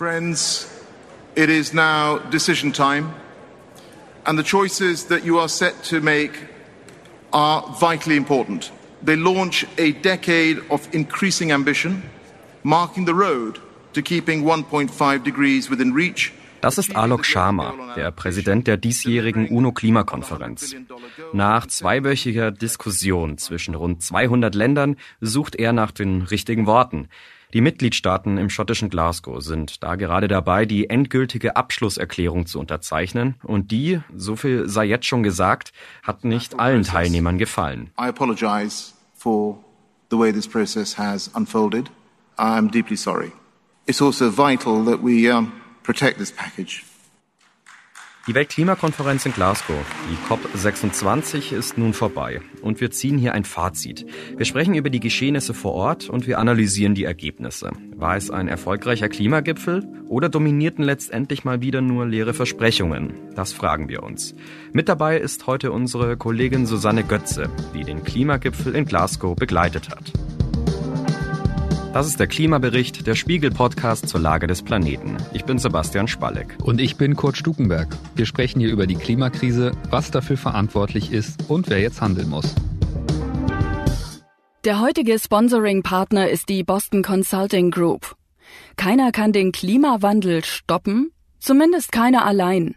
Friends, it is now decision time, and the choices that you are set to make are vitally important. They launch a decade of increasing ambition, marking the road to keeping 1.5 degrees within reach Das ist Alok Sharma, der Präsident der diesjährigen UNO-Klimakonferenz. Nach zweiwöchiger Diskussion zwischen rund 200 Ländern sucht er nach den richtigen Worten. Die Mitgliedstaaten im schottischen Glasgow sind da gerade dabei, die endgültige Abschlusserklärung zu unterzeichnen. Und die, so viel sei jetzt schon gesagt, hat nicht allen Teilnehmern gefallen. I apologize for the way this process has unfolded. I am deeply sorry. It's also vital that we um, protect this package. Die Weltklimakonferenz in Glasgow, die COP26, ist nun vorbei und wir ziehen hier ein Fazit. Wir sprechen über die Geschehnisse vor Ort und wir analysieren die Ergebnisse. War es ein erfolgreicher Klimagipfel oder dominierten letztendlich mal wieder nur leere Versprechungen? Das fragen wir uns. Mit dabei ist heute unsere Kollegin Susanne Götze, die den Klimagipfel in Glasgow begleitet hat. Das ist der Klimabericht, der Spiegel-Podcast zur Lage des Planeten. Ich bin Sebastian Spalleck. Und ich bin Kurt Stukenberg. Wir sprechen hier über die Klimakrise, was dafür verantwortlich ist und wer jetzt handeln muss. Der heutige Sponsoring-Partner ist die Boston Consulting Group. Keiner kann den Klimawandel stoppen, zumindest keiner allein.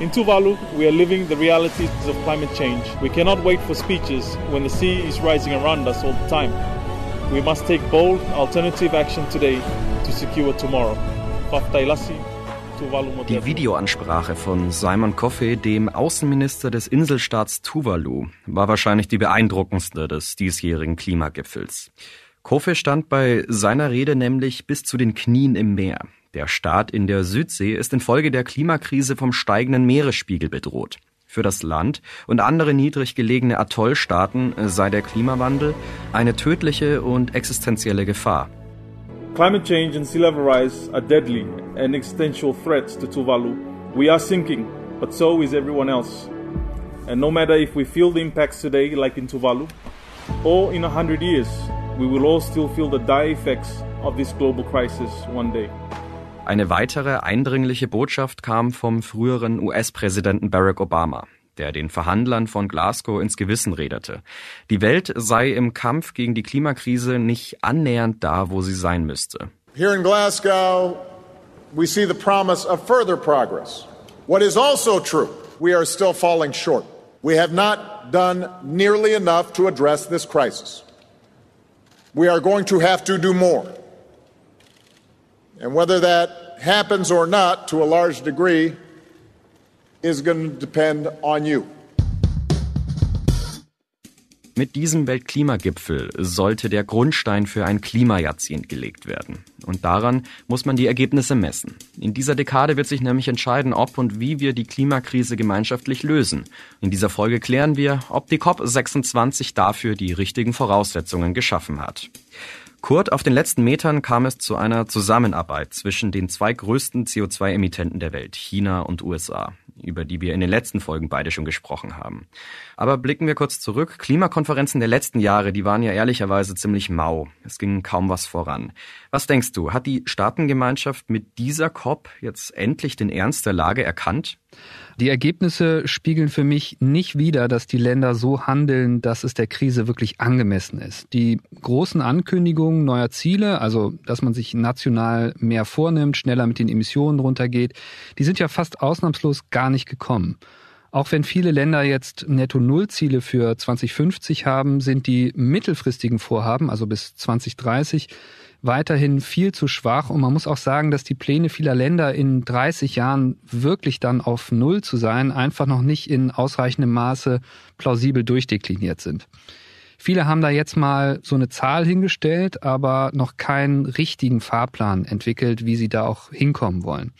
In Tuvalu, we are living the realities of climate change. We cannot wait for speeches when the sea is rising around us all the time. We must take bold, alternative action today to secure tomorrow. Die Videoansprache von Simon Coffey, dem Außenminister des Inselstaats Tuvalu, war wahrscheinlich die beeindruckendste des diesjährigen Klimagipfels. Coffey stand bei seiner Rede nämlich bis zu den Knien im Meer. Der Staat in der Südsee ist infolge der Klimakrise vom steigenden Meeresspiegel bedroht. Für das Land und andere niedrig gelegene Atollstaaten sei der Klimawandel eine tödliche und existenzielle Gefahr. Climate change and sea level rise are deadly and existential threats to Tuvalu. We are sinking, but so is everyone else. And no matter if we feel the impacts today, like in Tuvalu, or in a hundred years, we will all still feel the dire effects of this global crisis one day. Eine weitere eindringliche Botschaft kam vom früheren US-Präsidenten Barack Obama, der den Verhandlern von Glasgow ins Gewissen redete. Die Welt sei im Kampf gegen die Klimakrise nicht annähernd da, wo sie sein müsste. Here in Glasgow, we see the promise of further progress. What is also true, we are still falling short. We have not done nearly enough to address this crisis. We are going to have to do more. And whether that happens or not to a large degree is going to depend on you. Mit diesem Weltklimagipfel sollte der Grundstein für ein Klimajahrzehnt gelegt werden. Und daran muss man die Ergebnisse messen. In dieser Dekade wird sich nämlich entscheiden, ob und wie wir die Klimakrise gemeinschaftlich lösen. In dieser Folge klären wir, ob die COP26 dafür die richtigen Voraussetzungen geschaffen hat. Kurt, auf den letzten Metern kam es zu einer Zusammenarbeit zwischen den zwei größten CO2-Emittenten der Welt, China und USA, über die wir in den letzten Folgen beide schon gesprochen haben. Aber blicken wir kurz zurück. Klimakonferenzen der letzten Jahre, die waren ja ehrlicherweise ziemlich mau. Es ging kaum was voran. Was denkst du, hat die Staatengemeinschaft mit dieser COP jetzt endlich den Ernst der Lage erkannt? Die Ergebnisse spiegeln für mich nicht wider, dass die Länder so handeln, dass es der Krise wirklich angemessen ist. Die großen Ankündigungen neuer Ziele, also dass man sich national mehr vornimmt, schneller mit den Emissionen runtergeht, die sind ja fast ausnahmslos gar nicht gekommen. Auch wenn viele Länder jetzt Netto-Null-Ziele für 2050 haben, sind die mittelfristigen Vorhaben, also bis 2030, weiterhin viel zu schwach. Und man muss auch sagen, dass die Pläne vieler Länder in 30 Jahren wirklich dann auf Null zu sein, einfach noch nicht in ausreichendem Maße plausibel durchdekliniert sind. Viele haben da jetzt mal so eine Zahl hingestellt, aber noch keinen richtigen Fahrplan entwickelt, wie sie da auch hinkommen wollen.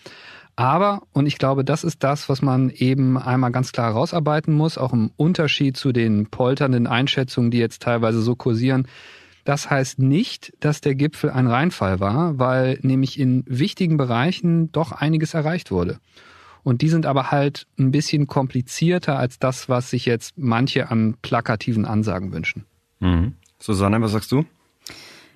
Aber, und ich glaube, das ist das, was man eben einmal ganz klar herausarbeiten muss, auch im Unterschied zu den polternden Einschätzungen, die jetzt teilweise so kursieren, das heißt nicht, dass der Gipfel ein Reinfall war, weil nämlich in wichtigen Bereichen doch einiges erreicht wurde. Und die sind aber halt ein bisschen komplizierter als das, was sich jetzt manche an plakativen Ansagen wünschen. Mhm. Susanne, was sagst du?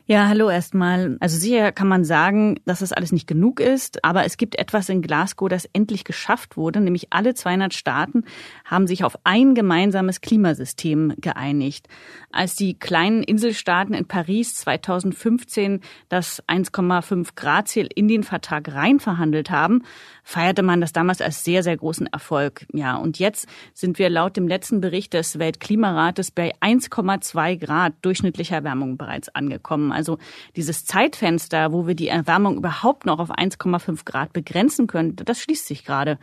Ja, hallo erstmal. Also sicher kann man sagen, dass das alles nicht genug ist, aber es gibt etwas in Glasgow, das endlich geschafft wurde, nämlich alle 200 Staaten haben sich auf ein gemeinsames Klimasystem geeinigt. Als die kleinen Inselstaaten in Paris 2015 das 1,5 Grad Ziel in den Vertrag rein verhandelt haben, feierte man das damals als sehr, sehr großen Erfolg. Ja, und jetzt sind wir laut dem letzten Bericht des Weltklimarates bei 1,2 Grad durchschnittlicher Erwärmung bereits angekommen. Also dieses Zeitfenster, wo wir die Erwärmung überhaupt noch auf 1,5 Grad begrenzen können, das schließt sich gerade.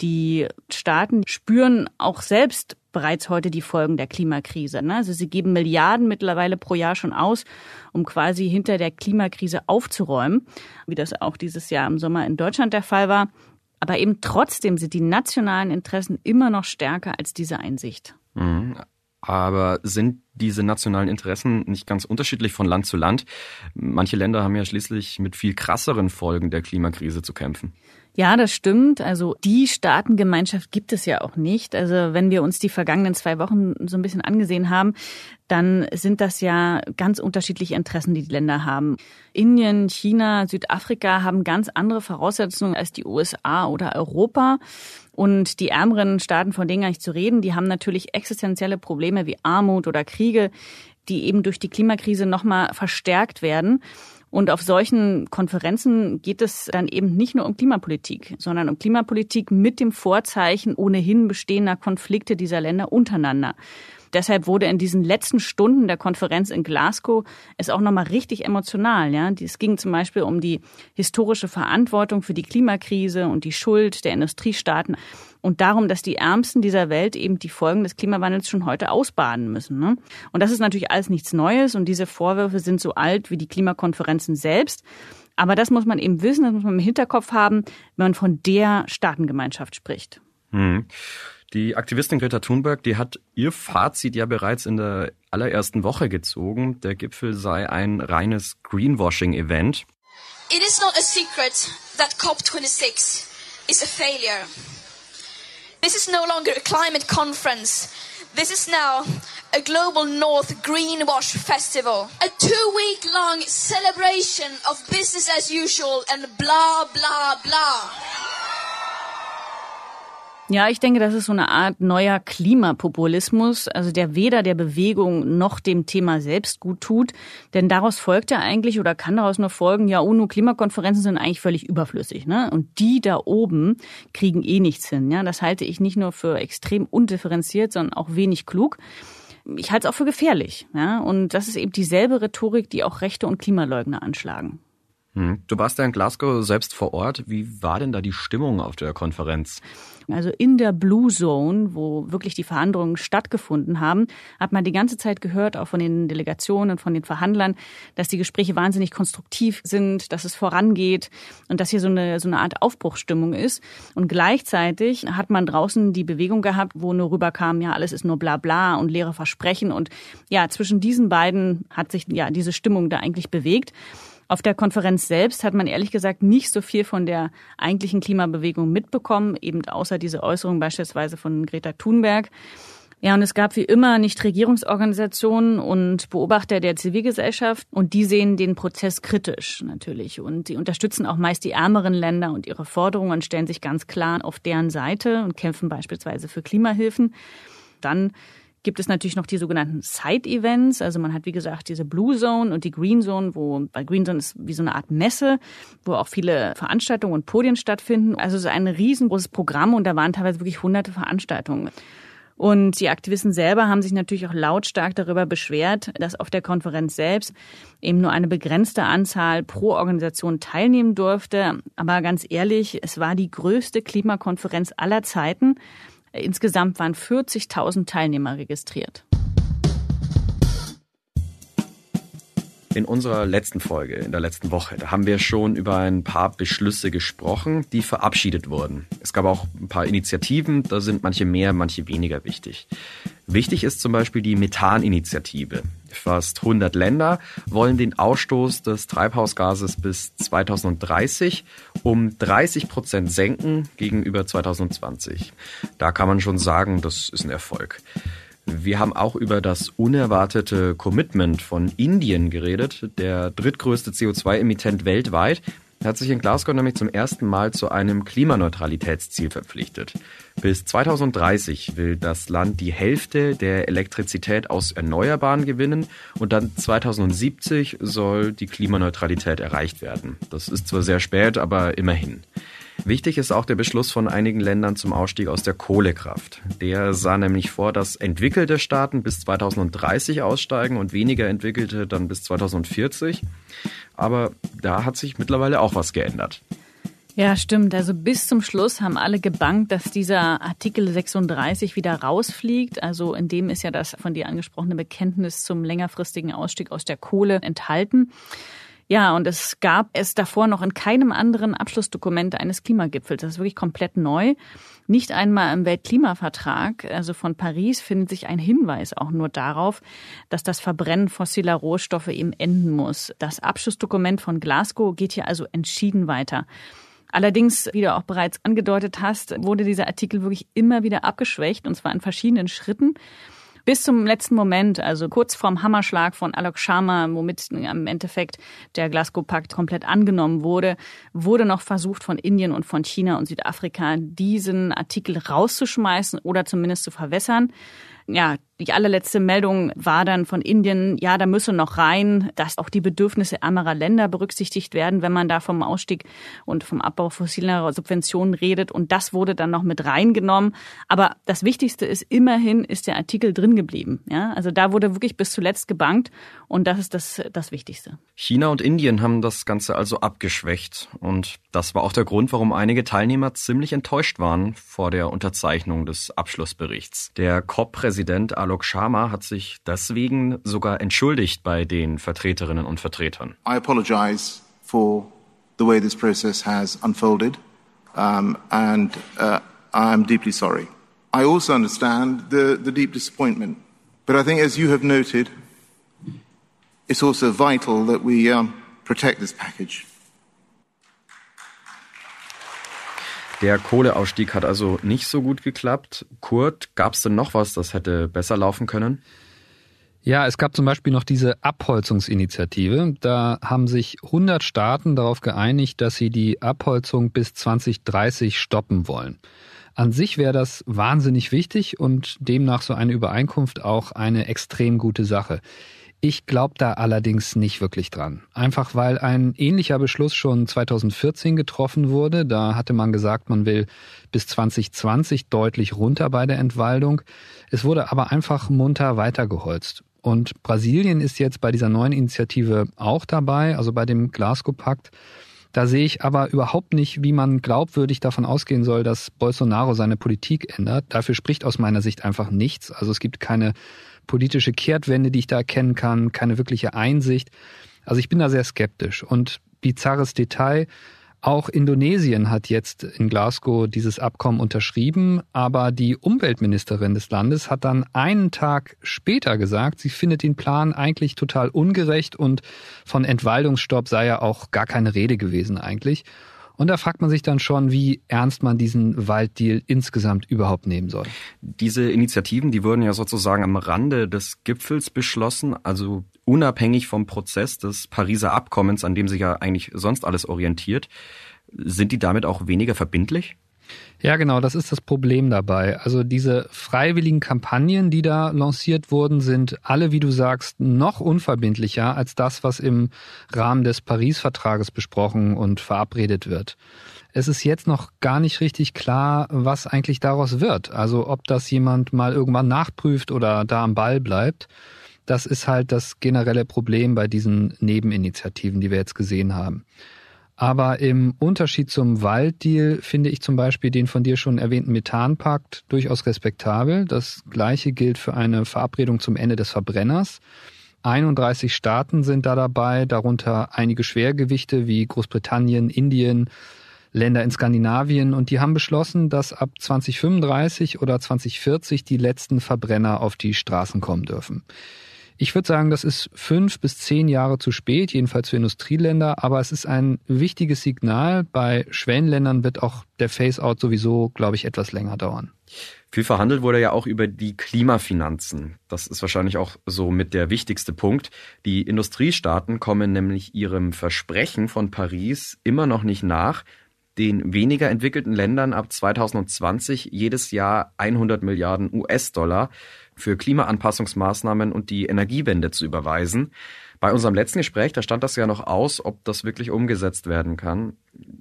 Die Staaten spüren auch selbst bereits heute die Folgen der Klimakrise. Ne? Also sie geben Milliarden mittlerweile pro Jahr schon aus, um quasi hinter der Klimakrise aufzuräumen, wie das auch dieses Jahr im Sommer in Deutschland der Fall war. Aber eben trotzdem sind die nationalen Interessen immer noch stärker als diese Einsicht. Aber sind diese nationalen Interessen nicht ganz unterschiedlich von Land zu Land? Manche Länder haben ja schließlich mit viel krasseren Folgen der Klimakrise zu kämpfen. Ja, das stimmt. Also die Staatengemeinschaft gibt es ja auch nicht. Also wenn wir uns die vergangenen zwei Wochen so ein bisschen angesehen haben, dann sind das ja ganz unterschiedliche Interessen, die die Länder haben. Indien, China, Südafrika haben ganz andere Voraussetzungen als die USA oder Europa. Und die ärmeren Staaten, von denen gar nicht zu reden, die haben natürlich existenzielle Probleme wie Armut oder Kriege, die eben durch die Klimakrise nochmal verstärkt werden. Und auf solchen Konferenzen geht es dann eben nicht nur um Klimapolitik, sondern um Klimapolitik mit dem Vorzeichen ohnehin bestehender Konflikte dieser Länder untereinander. Deshalb wurde in diesen letzten Stunden der Konferenz in Glasgow es auch nochmal richtig emotional. Ja, es ging zum Beispiel um die historische Verantwortung für die Klimakrise und die Schuld der Industriestaaten und darum, dass die Ärmsten dieser Welt eben die Folgen des Klimawandels schon heute ausbaden müssen. Ne? Und das ist natürlich alles nichts Neues und diese Vorwürfe sind so alt wie die Klimakonferenzen selbst. Aber das muss man eben wissen, das muss man im Hinterkopf haben, wenn man von der Staatengemeinschaft spricht. Hm. Die Aktivistin Greta Thunberg, die hat ihr Fazit ja bereits in der allerersten Woche gezogen. Der Gipfel sei ein reines Greenwashing-Event. It is not a secret that COP26 is a failure. This is no longer a climate conference. This is now a global North Greenwash Festival. A two week long celebration of business as usual and blah, blah, blah. Ja, ich denke, das ist so eine Art neuer Klimapopulismus, also der weder der Bewegung noch dem Thema selbst gut tut. Denn daraus folgt ja eigentlich oder kann daraus nur folgen, ja, UNO-Klimakonferenzen sind eigentlich völlig überflüssig. Ne? Und die da oben kriegen eh nichts hin. Ja? Das halte ich nicht nur für extrem undifferenziert, sondern auch wenig klug. Ich halte es auch für gefährlich. Ja? Und das ist eben dieselbe Rhetorik, die auch Rechte und Klimaleugner anschlagen. Hm. Du warst ja in Glasgow selbst vor Ort. Wie war denn da die Stimmung auf der Konferenz? Also in der Blue Zone, wo wirklich die Verhandlungen stattgefunden haben, hat man die ganze Zeit gehört, auch von den Delegationen, von den Verhandlern, dass die Gespräche wahnsinnig konstruktiv sind, dass es vorangeht und dass hier so eine, so eine Art Aufbruchsstimmung ist. Und gleichzeitig hat man draußen die Bewegung gehabt, wo nur rüberkam, ja, alles ist nur bla bla und leere Versprechen. Und ja, zwischen diesen beiden hat sich ja diese Stimmung da eigentlich bewegt. Auf der Konferenz selbst hat man ehrlich gesagt nicht so viel von der eigentlichen Klimabewegung mitbekommen, eben außer diese Äußerung beispielsweise von Greta Thunberg. Ja, und es gab wie immer Nichtregierungsorganisationen und Beobachter der Zivilgesellschaft und die sehen den Prozess kritisch natürlich und sie unterstützen auch meist die ärmeren Länder und ihre Forderungen und stellen sich ganz klar auf deren Seite und kämpfen beispielsweise für Klimahilfen. Dann gibt es natürlich noch die sogenannten Side-Events. Also man hat, wie gesagt, diese Blue Zone und die Green Zone, wo bei Green Zone ist wie so eine Art Messe, wo auch viele Veranstaltungen und Podien stattfinden. Also es ist ein riesengroßes Programm und da waren teilweise wirklich hunderte Veranstaltungen. Und die Aktivisten selber haben sich natürlich auch lautstark darüber beschwert, dass auf der Konferenz selbst eben nur eine begrenzte Anzahl pro Organisation teilnehmen durfte. Aber ganz ehrlich, es war die größte Klimakonferenz aller Zeiten. Insgesamt waren 40.000 Teilnehmer registriert. In unserer letzten Folge, in der letzten Woche, da haben wir schon über ein paar Beschlüsse gesprochen, die verabschiedet wurden. Es gab auch ein paar Initiativen, da sind manche mehr, manche weniger wichtig. Wichtig ist zum Beispiel die Methaninitiative. Fast 100 Länder wollen den Ausstoß des Treibhausgases bis 2030 um 30 Prozent senken gegenüber 2020. Da kann man schon sagen, das ist ein Erfolg. Wir haben auch über das unerwartete Commitment von Indien geredet, der drittgrößte CO2-Emittent weltweit hat sich in Glasgow nämlich zum ersten Mal zu einem Klimaneutralitätsziel verpflichtet. Bis 2030 will das Land die Hälfte der Elektrizität aus Erneuerbaren gewinnen und dann 2070 soll die Klimaneutralität erreicht werden. Das ist zwar sehr spät, aber immerhin. Wichtig ist auch der Beschluss von einigen Ländern zum Ausstieg aus der Kohlekraft. Der sah nämlich vor, dass entwickelte Staaten bis 2030 aussteigen und weniger entwickelte dann bis 2040. Aber da hat sich mittlerweile auch was geändert. Ja, stimmt. Also bis zum Schluss haben alle gebankt, dass dieser Artikel 36 wieder rausfliegt. Also in dem ist ja das von dir angesprochene Bekenntnis zum längerfristigen Ausstieg aus der Kohle enthalten. Ja, und es gab es davor noch in keinem anderen Abschlussdokument eines Klimagipfels. Das ist wirklich komplett neu. Nicht einmal im Weltklimavertrag, also von Paris, findet sich ein Hinweis auch nur darauf, dass das Verbrennen fossiler Rohstoffe eben enden muss. Das Abschlussdokument von Glasgow geht hier also entschieden weiter. Allerdings, wie du auch bereits angedeutet hast, wurde dieser Artikel wirklich immer wieder abgeschwächt, und zwar in verschiedenen Schritten bis zum letzten Moment, also kurz vorm Hammerschlag von Alok Sharma, womit im Endeffekt der Glasgow-Pakt komplett angenommen wurde, wurde noch versucht von Indien und von China und Südafrika diesen Artikel rauszuschmeißen oder zumindest zu verwässern. Ja, die allerletzte Meldung war dann von Indien, ja, da müsse noch rein, dass auch die Bedürfnisse ärmerer Länder berücksichtigt werden, wenn man da vom Ausstieg und vom Abbau fossiler Subventionen redet. Und das wurde dann noch mit reingenommen. Aber das Wichtigste ist, immerhin ist der Artikel drin geblieben. Ja, also da wurde wirklich bis zuletzt gebankt. Und das ist das, das Wichtigste. China und Indien haben das Ganze also abgeschwächt. Und das war auch der Grund, warum einige Teilnehmer ziemlich enttäuscht waren vor der Unterzeichnung des Abschlussberichts. Der COP-Präsident Alok Sharma hat sich deswegen sogar entschuldigt bei den Vertreterinnen und Vertretern. I apologize for the way this process has unfolded um, and uh, I'm deeply sorry. I also understand the, the deep disappointment. But I think, as you have noted, it's also vital that we um, protect this package. Der Kohleausstieg hat also nicht so gut geklappt. Kurt, gab es denn noch was, das hätte besser laufen können? Ja, es gab zum Beispiel noch diese Abholzungsinitiative. Da haben sich 100 Staaten darauf geeinigt, dass sie die Abholzung bis 2030 stoppen wollen. An sich wäre das wahnsinnig wichtig und demnach so eine Übereinkunft auch eine extrem gute Sache. Ich glaube da allerdings nicht wirklich dran. Einfach weil ein ähnlicher Beschluss schon 2014 getroffen wurde. Da hatte man gesagt, man will bis 2020 deutlich runter bei der Entwaldung. Es wurde aber einfach munter weitergeholzt. Und Brasilien ist jetzt bei dieser neuen Initiative auch dabei, also bei dem Glasgow-Pakt. Da sehe ich aber überhaupt nicht, wie man glaubwürdig davon ausgehen soll, dass Bolsonaro seine Politik ändert. Dafür spricht aus meiner Sicht einfach nichts. Also es gibt keine politische Kehrtwende, die ich da erkennen kann, keine wirkliche Einsicht. Also ich bin da sehr skeptisch. Und bizarres Detail, auch Indonesien hat jetzt in Glasgow dieses Abkommen unterschrieben, aber die Umweltministerin des Landes hat dann einen Tag später gesagt, sie findet den Plan eigentlich total ungerecht und von Entwaldungsstopp sei ja auch gar keine Rede gewesen eigentlich. Und da fragt man sich dann schon, wie ernst man diesen Walddeal insgesamt überhaupt nehmen soll. Diese Initiativen, die wurden ja sozusagen am Rande des Gipfels beschlossen, also unabhängig vom Prozess des Pariser Abkommens, an dem sich ja eigentlich sonst alles orientiert. Sind die damit auch weniger verbindlich? Ja, genau, das ist das Problem dabei. Also diese freiwilligen Kampagnen, die da lanciert wurden, sind alle, wie du sagst, noch unverbindlicher als das, was im Rahmen des Paris-Vertrages besprochen und verabredet wird. Es ist jetzt noch gar nicht richtig klar, was eigentlich daraus wird. Also ob das jemand mal irgendwann nachprüft oder da am Ball bleibt. Das ist halt das generelle Problem bei diesen Nebeninitiativen, die wir jetzt gesehen haben. Aber im Unterschied zum Walddeal finde ich zum Beispiel den von dir schon erwähnten Methanpakt durchaus respektabel. Das gleiche gilt für eine Verabredung zum Ende des Verbrenners. 31 Staaten sind da dabei, darunter einige Schwergewichte wie Großbritannien, Indien, Länder in Skandinavien und die haben beschlossen, dass ab 2035 oder 2040 die letzten Verbrenner auf die Straßen kommen dürfen. Ich würde sagen, das ist fünf bis zehn Jahre zu spät, jedenfalls für Industrieländer, aber es ist ein wichtiges Signal. Bei Schwellenländern wird auch der Phase-out sowieso, glaube ich, etwas länger dauern. Viel verhandelt wurde ja auch über die Klimafinanzen. Das ist wahrscheinlich auch so mit der wichtigste Punkt. Die Industriestaaten kommen nämlich ihrem Versprechen von Paris immer noch nicht nach, den weniger entwickelten Ländern ab 2020 jedes Jahr 100 Milliarden US-Dollar für Klimaanpassungsmaßnahmen und die Energiewende zu überweisen. Bei unserem letzten Gespräch, da stand das ja noch aus, ob das wirklich umgesetzt werden kann.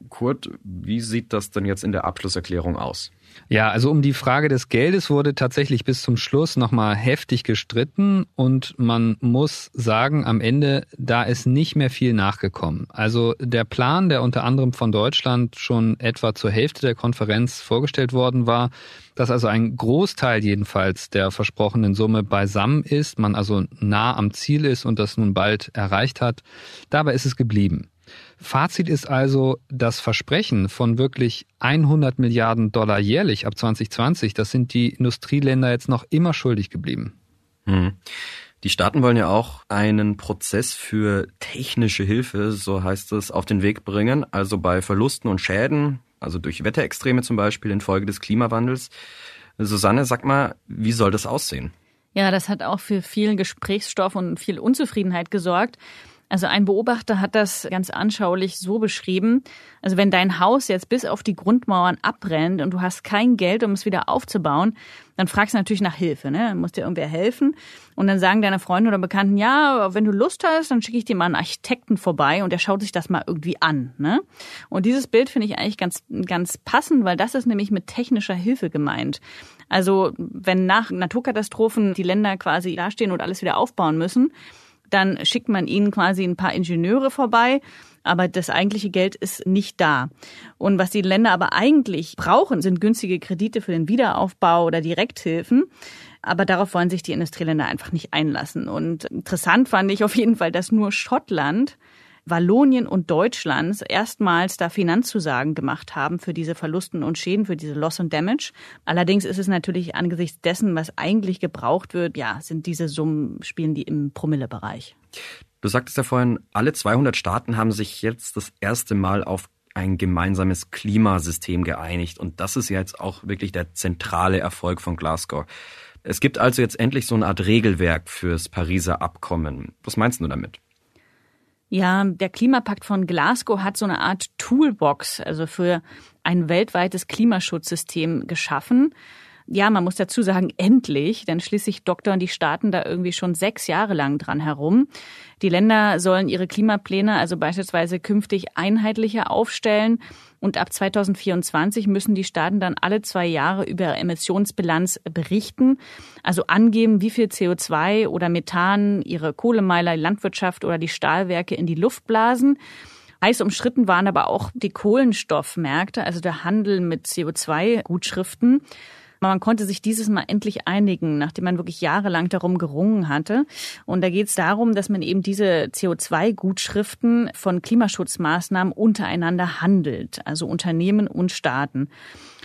Kurt, wie sieht das denn jetzt in der Abschlusserklärung aus? Ja, also um die Frage des Geldes wurde tatsächlich bis zum Schluss nochmal heftig gestritten und man muss sagen, am Ende, da ist nicht mehr viel nachgekommen. Also der Plan, der unter anderem von Deutschland schon etwa zur Hälfte der Konferenz vorgestellt worden war, dass also ein Großteil jedenfalls der versprochenen Summe beisammen ist, man also nah am Ziel ist und das nun bald erreicht hat, dabei ist es geblieben. Fazit ist also, das Versprechen von wirklich 100 Milliarden Dollar jährlich ab 2020, das sind die Industrieländer jetzt noch immer schuldig geblieben. Hm. Die Staaten wollen ja auch einen Prozess für technische Hilfe, so heißt es, auf den Weg bringen, also bei Verlusten und Schäden, also durch Wetterextreme zum Beispiel infolge des Klimawandels. Susanne, sag mal, wie soll das aussehen? Ja, das hat auch für viel Gesprächsstoff und viel Unzufriedenheit gesorgt. Also ein Beobachter hat das ganz anschaulich so beschrieben. Also wenn dein Haus jetzt bis auf die Grundmauern abbrennt und du hast kein Geld, um es wieder aufzubauen, dann fragst du natürlich nach Hilfe, ne? Dann muss dir irgendwer helfen. Und dann sagen deine Freunde oder Bekannten, ja, wenn du Lust hast, dann schicke ich dir mal einen Architekten vorbei und der schaut sich das mal irgendwie an, ne? Und dieses Bild finde ich eigentlich ganz, ganz passend, weil das ist nämlich mit technischer Hilfe gemeint. Also wenn nach Naturkatastrophen die Länder quasi dastehen und alles wieder aufbauen müssen, dann schickt man ihnen quasi ein paar Ingenieure vorbei, aber das eigentliche Geld ist nicht da. Und was die Länder aber eigentlich brauchen, sind günstige Kredite für den Wiederaufbau oder Direkthilfen. Aber darauf wollen sich die Industrieländer einfach nicht einlassen. Und interessant fand ich auf jeden Fall, dass nur Schottland Wallonien und Deutschland erstmals da Finanzzusagen gemacht haben für diese Verlusten und Schäden, für diese Loss and Damage. Allerdings ist es natürlich angesichts dessen, was eigentlich gebraucht wird, ja, sind diese Summen, spielen die im Promillebereich. Du sagtest ja vorhin, alle 200 Staaten haben sich jetzt das erste Mal auf ein gemeinsames Klimasystem geeinigt. Und das ist jetzt auch wirklich der zentrale Erfolg von Glasgow. Es gibt also jetzt endlich so eine Art Regelwerk fürs Pariser Abkommen. Was meinst du damit? Ja, der Klimapakt von Glasgow hat so eine Art Toolbox, also für ein weltweites Klimaschutzsystem geschaffen. Ja, man muss dazu sagen, endlich, denn schließlich doktern die Staaten da irgendwie schon sechs Jahre lang dran herum. Die Länder sollen ihre Klimapläne also beispielsweise künftig einheitlicher aufstellen und ab 2024 müssen die Staaten dann alle zwei Jahre über Emissionsbilanz berichten, also angeben, wie viel CO2 oder Methan ihre Kohlemeiler, Landwirtschaft oder die Stahlwerke in die Luft blasen. Heiß umstritten waren aber auch die Kohlenstoffmärkte, also der Handel mit CO2-Gutschriften. Man konnte sich dieses Mal endlich einigen, nachdem man wirklich jahrelang darum gerungen hatte. Und da geht es darum, dass man eben diese CO2-Gutschriften von Klimaschutzmaßnahmen untereinander handelt, also Unternehmen und Staaten.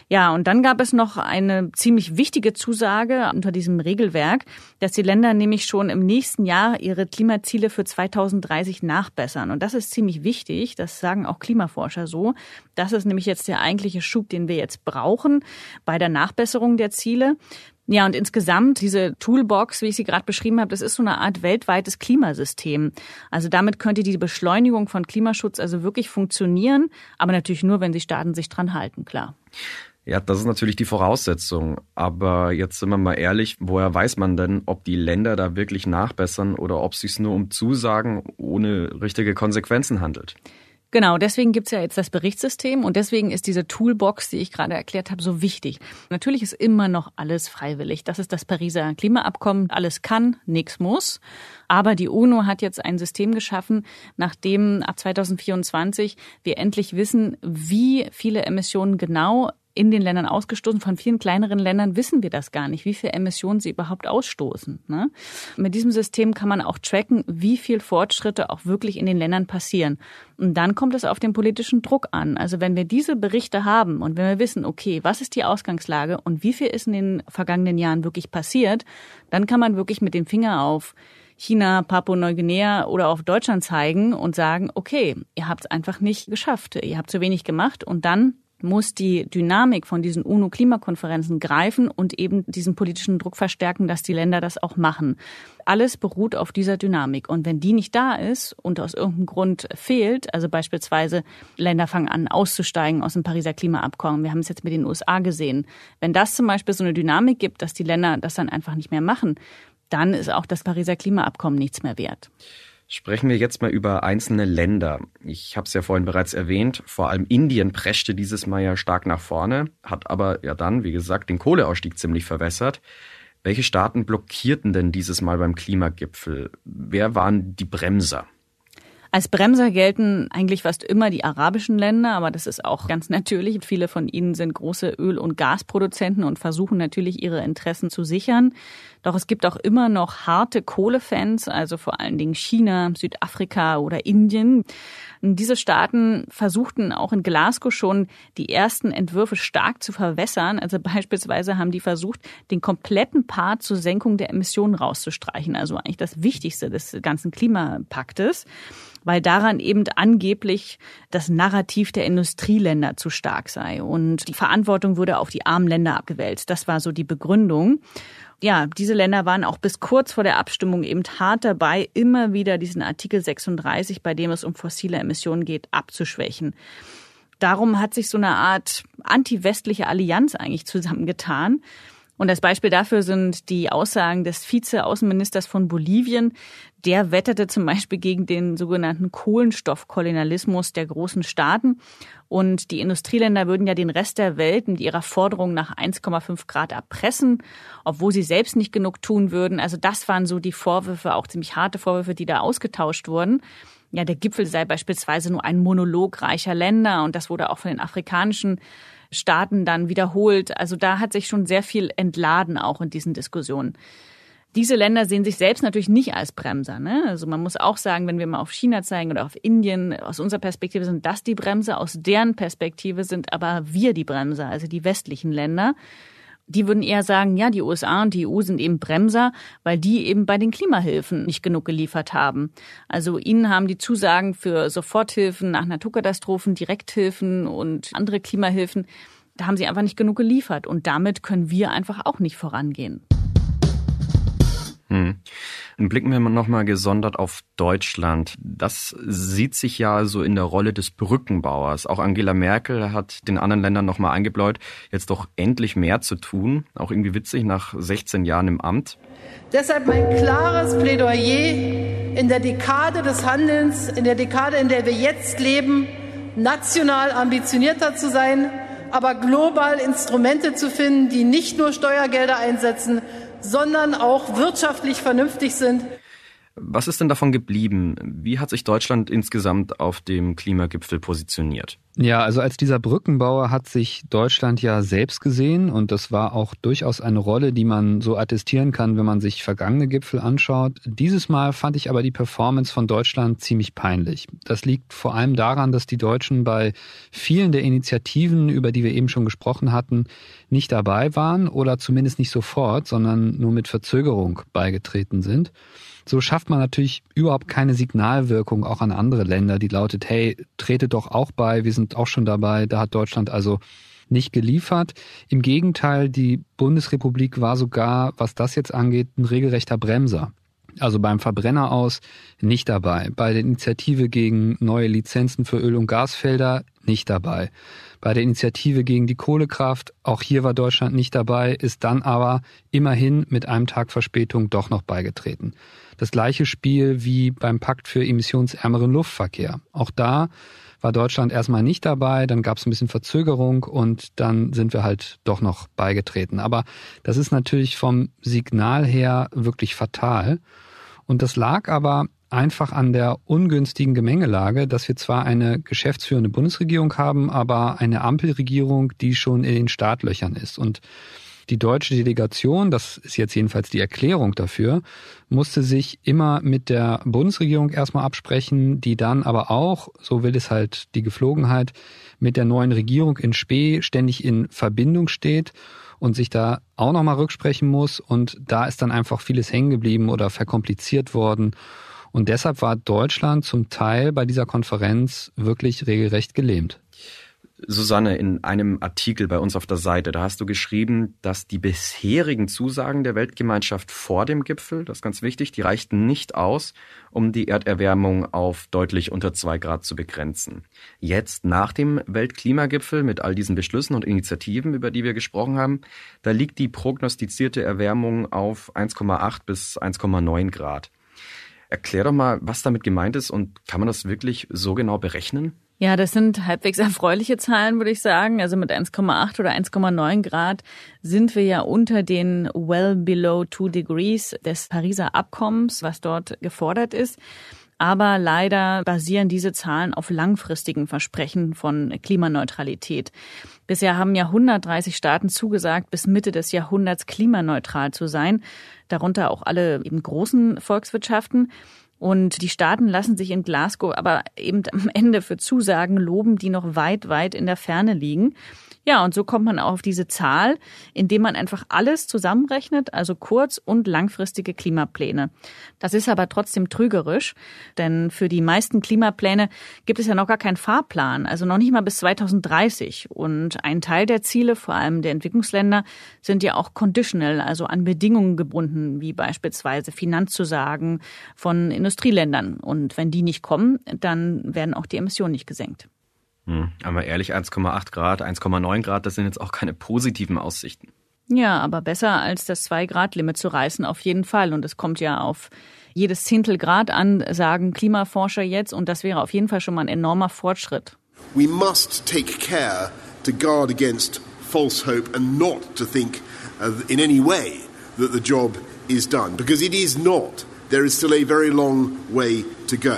Ja, und dann gab es noch eine ziemlich wichtige Zusage unter diesem Regelwerk, dass die Länder nämlich schon im nächsten Jahr ihre Klimaziele für 2030 nachbessern. Und das ist ziemlich wichtig, das sagen auch Klimaforscher so. Das ist nämlich jetzt der eigentliche Schub, den wir jetzt brauchen bei der Nachbesserung der Ziele. Ja, und insgesamt diese Toolbox, wie ich sie gerade beschrieben habe, das ist so eine Art weltweites Klimasystem. Also damit könnte die Beschleunigung von Klimaschutz also wirklich funktionieren, aber natürlich nur, wenn die Staaten sich dran halten, klar. Ja, das ist natürlich die Voraussetzung. Aber jetzt sind wir mal ehrlich, woher weiß man denn, ob die Länder da wirklich nachbessern oder ob es sich nur um Zusagen ohne richtige Konsequenzen handelt? Genau, deswegen gibt's ja jetzt das Berichtssystem und deswegen ist diese Toolbox, die ich gerade erklärt habe, so wichtig. Natürlich ist immer noch alles freiwillig. Das ist das Pariser Klimaabkommen. Alles kann, nichts muss. Aber die UNO hat jetzt ein System geschaffen, nachdem ab 2024 wir endlich wissen, wie viele Emissionen genau in den Ländern ausgestoßen. Von vielen kleineren Ländern wissen wir das gar nicht, wie viel Emissionen sie überhaupt ausstoßen. Ne? Mit diesem System kann man auch tracken, wie viel Fortschritte auch wirklich in den Ländern passieren. Und dann kommt es auf den politischen Druck an. Also wenn wir diese Berichte haben und wenn wir wissen, okay, was ist die Ausgangslage und wie viel ist in den vergangenen Jahren wirklich passiert, dann kann man wirklich mit dem Finger auf China, Papua-Neuguinea oder auf Deutschland zeigen und sagen, okay, ihr habt es einfach nicht geschafft, ihr habt zu wenig gemacht und dann muss die Dynamik von diesen UNO-Klimakonferenzen greifen und eben diesen politischen Druck verstärken, dass die Länder das auch machen. Alles beruht auf dieser Dynamik. Und wenn die nicht da ist und aus irgendeinem Grund fehlt, also beispielsweise Länder fangen an auszusteigen aus dem Pariser Klimaabkommen, wir haben es jetzt mit den USA gesehen, wenn das zum Beispiel so eine Dynamik gibt, dass die Länder das dann einfach nicht mehr machen, dann ist auch das Pariser Klimaabkommen nichts mehr wert. Sprechen wir jetzt mal über einzelne Länder. Ich habe es ja vorhin bereits erwähnt, vor allem Indien preschte dieses Mal ja stark nach vorne, hat aber ja dann, wie gesagt, den Kohleausstieg ziemlich verwässert. Welche Staaten blockierten denn dieses Mal beim Klimagipfel? Wer waren die Bremser? Als Bremser gelten eigentlich fast immer die arabischen Länder, aber das ist auch ganz natürlich. Viele von ihnen sind große Öl- und Gasproduzenten und versuchen natürlich ihre Interessen zu sichern. Doch es gibt auch immer noch harte Kohlefans, also vor allen Dingen China, Südafrika oder Indien. Diese Staaten versuchten auch in Glasgow schon die ersten Entwürfe stark zu verwässern. Also beispielsweise haben die versucht, den kompletten Part zur Senkung der Emissionen rauszustreichen. Also eigentlich das Wichtigste des ganzen Klimapaktes weil daran eben angeblich das Narrativ der Industrieländer zu stark sei und die Verantwortung würde auf die armen Länder abgewälzt. Das war so die Begründung. Ja, diese Länder waren auch bis kurz vor der Abstimmung eben hart dabei, immer wieder diesen Artikel 36, bei dem es um fossile Emissionen geht, abzuschwächen. Darum hat sich so eine Art anti-westliche Allianz eigentlich zusammengetan. Und das Beispiel dafür sind die Aussagen des Vize-Außenministers von Bolivien. Der wetterte zum Beispiel gegen den sogenannten Kohlenstoffkolonialismus der großen Staaten. Und die Industrieländer würden ja den Rest der Welt mit ihrer Forderung nach 1,5 Grad erpressen, obwohl sie selbst nicht genug tun würden. Also das waren so die Vorwürfe, auch ziemlich harte Vorwürfe, die da ausgetauscht wurden ja, der Gipfel sei beispielsweise nur ein Monolog reicher Länder und das wurde auch von den afrikanischen Staaten dann wiederholt. Also da hat sich schon sehr viel entladen auch in diesen Diskussionen. Diese Länder sehen sich selbst natürlich nicht als Bremser. Ne? Also man muss auch sagen, wenn wir mal auf China zeigen oder auf Indien, aus unserer Perspektive sind das die Bremser, aus deren Perspektive sind aber wir die Bremser, also die westlichen Länder. Die würden eher sagen, ja, die USA und die EU sind eben Bremser, weil die eben bei den Klimahilfen nicht genug geliefert haben. Also ihnen haben die Zusagen für Soforthilfen nach Naturkatastrophen, Direkthilfen und andere Klimahilfen, da haben sie einfach nicht genug geliefert. Und damit können wir einfach auch nicht vorangehen. Hm. Dann blicken wir nochmal gesondert auf Deutschland. Das sieht sich ja so in der Rolle des Brückenbauers. Auch Angela Merkel hat den anderen Ländern nochmal eingebläut, jetzt doch endlich mehr zu tun. Auch irgendwie witzig nach 16 Jahren im Amt. Deshalb mein klares Plädoyer in der Dekade des Handelns, in der Dekade, in der wir jetzt leben, national ambitionierter zu sein, aber global Instrumente zu finden, die nicht nur Steuergelder einsetzen, sondern auch wirtschaftlich vernünftig sind. Was ist denn davon geblieben? Wie hat sich Deutschland insgesamt auf dem Klimagipfel positioniert? Ja, also als dieser Brückenbauer hat sich Deutschland ja selbst gesehen und das war auch durchaus eine Rolle, die man so attestieren kann, wenn man sich vergangene Gipfel anschaut. Dieses Mal fand ich aber die Performance von Deutschland ziemlich peinlich. Das liegt vor allem daran, dass die Deutschen bei vielen der Initiativen, über die wir eben schon gesprochen hatten, nicht dabei waren oder zumindest nicht sofort, sondern nur mit Verzögerung beigetreten sind. So schafft man natürlich überhaupt keine Signalwirkung auch an andere Länder, die lautet, hey, tretet doch auch bei, wir sind auch schon dabei. Da hat Deutschland also nicht geliefert. Im Gegenteil, die Bundesrepublik war sogar, was das jetzt angeht, ein regelrechter Bremser. Also beim Verbrenner aus nicht dabei. Bei der Initiative gegen neue Lizenzen für Öl- und Gasfelder nicht dabei. Bei der Initiative gegen die Kohlekraft, auch hier war Deutschland nicht dabei, ist dann aber immerhin mit einem Tag Verspätung doch noch beigetreten. Das gleiche Spiel wie beim Pakt für emissionsärmeren Luftverkehr. Auch da war Deutschland erstmal nicht dabei, dann gab es ein bisschen Verzögerung und dann sind wir halt doch noch beigetreten. Aber das ist natürlich vom Signal her wirklich fatal. Und das lag aber einfach an der ungünstigen Gemengelage, dass wir zwar eine geschäftsführende Bundesregierung haben, aber eine Ampelregierung, die schon in den Startlöchern ist. Und die deutsche Delegation, das ist jetzt jedenfalls die Erklärung dafür, musste sich immer mit der Bundesregierung erstmal absprechen, die dann aber auch, so will es halt die Geflogenheit, mit der neuen Regierung in Spee ständig in Verbindung steht und sich da auch nochmal rücksprechen muss. Und da ist dann einfach vieles hängen geblieben oder verkompliziert worden. Und deshalb war Deutschland zum Teil bei dieser Konferenz wirklich regelrecht gelähmt. Susanne, in einem Artikel bei uns auf der Seite, da hast du geschrieben, dass die bisherigen Zusagen der Weltgemeinschaft vor dem Gipfel, das ist ganz wichtig, die reichten nicht aus, um die Erderwärmung auf deutlich unter zwei Grad zu begrenzen. Jetzt, nach dem Weltklimagipfel mit all diesen Beschlüssen und Initiativen, über die wir gesprochen haben, da liegt die prognostizierte Erwärmung auf 1,8 bis 1,9 Grad. Erklär doch mal, was damit gemeint ist und kann man das wirklich so genau berechnen? Ja, das sind halbwegs erfreuliche Zahlen, würde ich sagen. Also mit 1,8 oder 1,9 Grad sind wir ja unter den well below two degrees des Pariser Abkommens, was dort gefordert ist. Aber leider basieren diese Zahlen auf langfristigen Versprechen von Klimaneutralität. Bisher haben ja 130 Staaten zugesagt, bis Mitte des Jahrhunderts klimaneutral zu sein, darunter auch alle eben großen Volkswirtschaften. Und die Staaten lassen sich in Glasgow aber eben am Ende für Zusagen loben, die noch weit, weit in der Ferne liegen. Ja, und so kommt man auch auf diese Zahl, indem man einfach alles zusammenrechnet, also kurz- und langfristige Klimapläne. Das ist aber trotzdem trügerisch, denn für die meisten Klimapläne gibt es ja noch gar keinen Fahrplan, also noch nicht mal bis 2030. Und ein Teil der Ziele, vor allem der Entwicklungsländer, sind ja auch conditional, also an Bedingungen gebunden, wie beispielsweise Finanzzusagen von Industrieländern. Und wenn die nicht kommen, dann werden auch die Emissionen nicht gesenkt. Hm, aber ehrlich, 1,8 Grad, 1,9 Grad, das sind jetzt auch keine positiven Aussichten. Ja, aber besser als das 2-Grad-Limit zu reißen, auf jeden Fall. Und es kommt ja auf jedes Zehntel Grad an, sagen Klimaforscher jetzt. Und das wäre auf jeden Fall schon mal ein enormer Fortschritt. We must take care to guard against false hope and not to think uh, in any way that the job is done. Because it is not. There is still a very long way to go.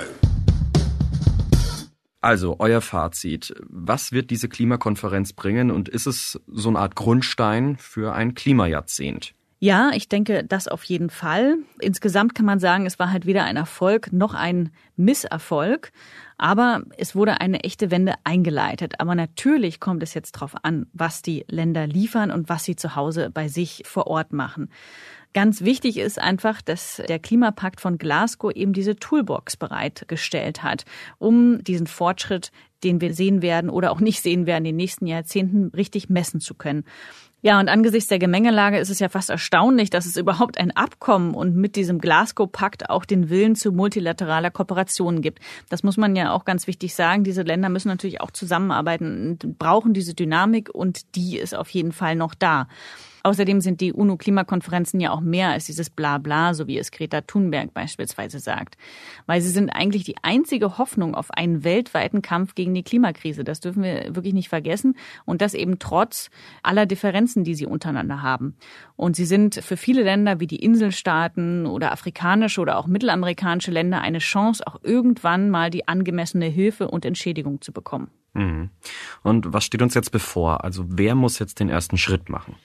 Also, euer Fazit. Was wird diese Klimakonferenz bringen und ist es so eine Art Grundstein für ein Klimajahrzehnt? Ja, ich denke, das auf jeden Fall. Insgesamt kann man sagen, es war halt weder ein Erfolg noch ein Misserfolg. Aber es wurde eine echte Wende eingeleitet. Aber natürlich kommt es jetzt darauf an, was die Länder liefern und was sie zu Hause bei sich vor Ort machen. Ganz wichtig ist einfach, dass der Klimapakt von Glasgow eben diese Toolbox bereitgestellt hat, um diesen Fortschritt, den wir sehen werden oder auch nicht sehen werden in den nächsten Jahrzehnten, richtig messen zu können. Ja, und angesichts der Gemengelage ist es ja fast erstaunlich, dass es überhaupt ein Abkommen und mit diesem Glasgow-Pakt auch den Willen zu multilateraler Kooperation gibt. Das muss man ja auch ganz wichtig sagen. Diese Länder müssen natürlich auch zusammenarbeiten und brauchen diese Dynamik und die ist auf jeden Fall noch da. Außerdem sind die UNO-Klimakonferenzen ja auch mehr als dieses Blabla, so wie es Greta Thunberg beispielsweise sagt. Weil sie sind eigentlich die einzige Hoffnung auf einen weltweiten Kampf gegen die Klimakrise. Das dürfen wir wirklich nicht vergessen. Und das eben trotz aller Differenzen, die sie untereinander haben. Und sie sind für viele Länder wie die Inselstaaten oder afrikanische oder auch mittelamerikanische Länder eine Chance, auch irgendwann mal die angemessene Hilfe und Entschädigung zu bekommen. Mhm. Und was steht uns jetzt bevor? Also wer muss jetzt den ersten Schritt machen?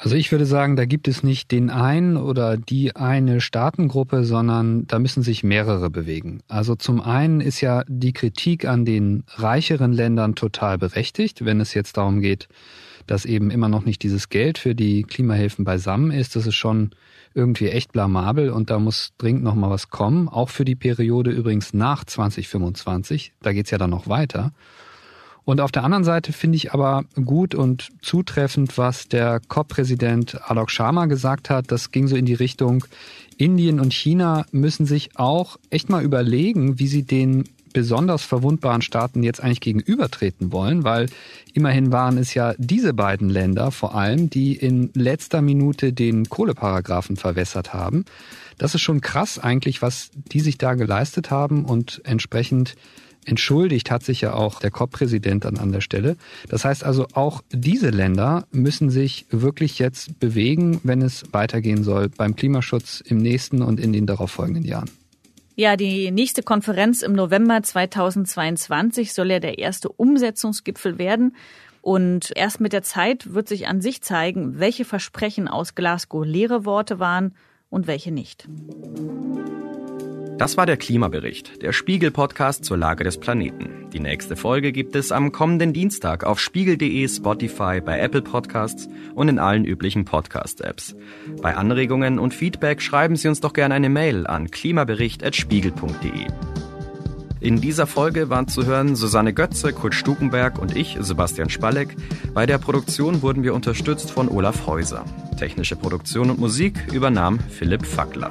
Also ich würde sagen, da gibt es nicht den einen oder die eine Staatengruppe, sondern da müssen sich mehrere bewegen. Also zum einen ist ja die Kritik an den reicheren Ländern total berechtigt, wenn es jetzt darum geht, dass eben immer noch nicht dieses Geld für die Klimahilfen beisammen ist. Das ist schon irgendwie echt blamabel und da muss dringend noch mal was kommen. Auch für die Periode übrigens nach 2025. Da geht's ja dann noch weiter. Und auf der anderen Seite finde ich aber gut und zutreffend, was der COP-Präsident Alok Sharma gesagt hat. Das ging so in die Richtung, Indien und China müssen sich auch echt mal überlegen, wie sie den besonders verwundbaren Staaten jetzt eigentlich gegenübertreten wollen, weil immerhin waren es ja diese beiden Länder vor allem, die in letzter Minute den Kohleparagraphen verwässert haben. Das ist schon krass eigentlich, was die sich da geleistet haben und entsprechend entschuldigt hat sich ja auch der COP-Präsident dann an der Stelle. Das heißt also, auch diese Länder müssen sich wirklich jetzt bewegen, wenn es weitergehen soll beim Klimaschutz im nächsten und in den darauffolgenden Jahren. Ja, die nächste Konferenz im November 2022 soll ja der erste Umsetzungsgipfel werden. Und erst mit der Zeit wird sich an sich zeigen, welche Versprechen aus Glasgow leere Worte waren und welche nicht. Das war der Klimabericht, der Spiegel-Podcast zur Lage des Planeten. Die nächste Folge gibt es am kommenden Dienstag auf spiegel.de, Spotify, bei Apple Podcasts und in allen üblichen Podcast-Apps. Bei Anregungen und Feedback schreiben Sie uns doch gerne eine Mail an klimabericht.spiegel.de. In dieser Folge waren zu hören Susanne Götze, Kurt Stukenberg und ich, Sebastian Spalleck. Bei der Produktion wurden wir unterstützt von Olaf Häuser. Technische Produktion und Musik übernahm Philipp Fackler.